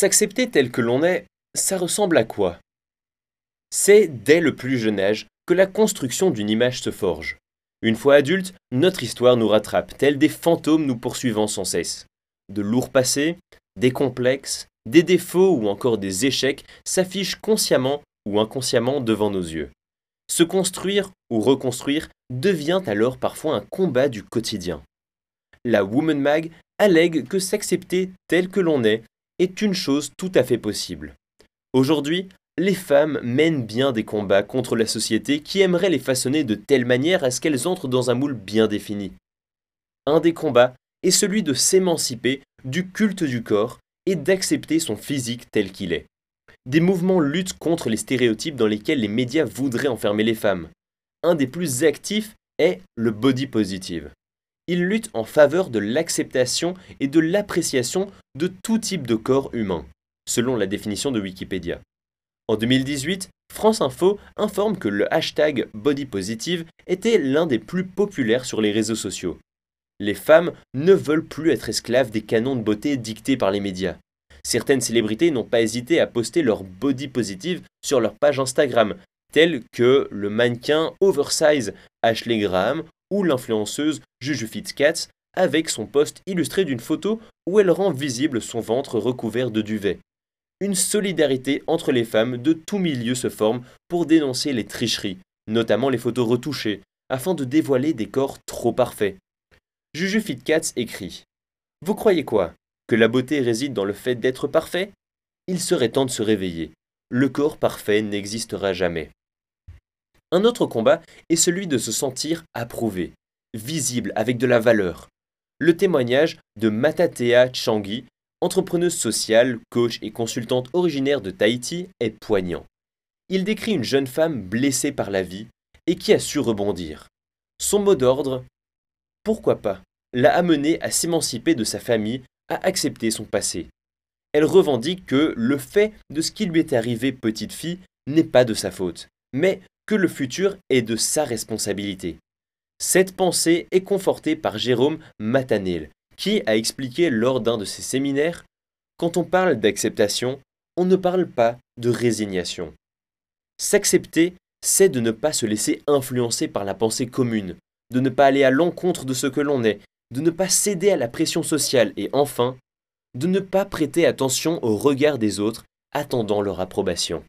S'accepter tel que l'on est, ça ressemble à quoi? C'est dès le plus jeune âge que la construction d'une image se forge. Une fois adulte, notre histoire nous rattrape, tels des fantômes nous poursuivant sans cesse. De lourds passés, des complexes, des défauts ou encore des échecs s'affichent consciemment ou inconsciemment devant nos yeux. Se construire ou reconstruire devient alors parfois un combat du quotidien. La Woman Mag allègue que s'accepter tel que l'on est est une chose tout à fait possible. Aujourd'hui, les femmes mènent bien des combats contre la société qui aimerait les façonner de telle manière à ce qu'elles entrent dans un moule bien défini. Un des combats est celui de s'émanciper du culte du corps et d'accepter son physique tel qu'il est. Des mouvements luttent contre les stéréotypes dans lesquels les médias voudraient enfermer les femmes. Un des plus actifs est le body positive il lutte en faveur de l'acceptation et de l'appréciation de tout type de corps humain, selon la définition de Wikipédia. En 2018, France Info informe que le hashtag bodypositive était l'un des plus populaires sur les réseaux sociaux. Les femmes ne veulent plus être esclaves des canons de beauté dictés par les médias. Certaines célébrités n'ont pas hésité à poster leur body positive sur leur page Instagram, telles que le mannequin oversize Ashley Graham ou l'influenceuse Juju Fitzcats avec son poste illustré d'une photo où elle rend visible son ventre recouvert de duvet. Une solidarité entre les femmes de tout milieu se forme pour dénoncer les tricheries, notamment les photos retouchées, afin de dévoiler des corps trop parfaits. Juju Fitzcats écrit Vous croyez quoi? Que la beauté réside dans le fait d'être parfait? Il serait temps de se réveiller. Le corps parfait n'existera jamais. Un autre combat est celui de se sentir approuvé, visible, avec de la valeur. Le témoignage de Matatea Changi, entrepreneuse sociale, coach et consultante originaire de Tahiti, est poignant. Il décrit une jeune femme blessée par la vie et qui a su rebondir. Son mot d'ordre Pourquoi pas? l'a amené à s'émanciper de sa famille, à accepter son passé. Elle revendique que le fait de ce qui lui est arrivé petite fille n'est pas de sa faute, mais que le futur est de sa responsabilité. Cette pensée est confortée par Jérôme Matanil, qui a expliqué lors d'un de ses séminaires Quand on parle d'acceptation, on ne parle pas de résignation. S'accepter, c'est de ne pas se laisser influencer par la pensée commune, de ne pas aller à l'encontre de ce que l'on est, de ne pas céder à la pression sociale et enfin, de ne pas prêter attention au regard des autres attendant leur approbation.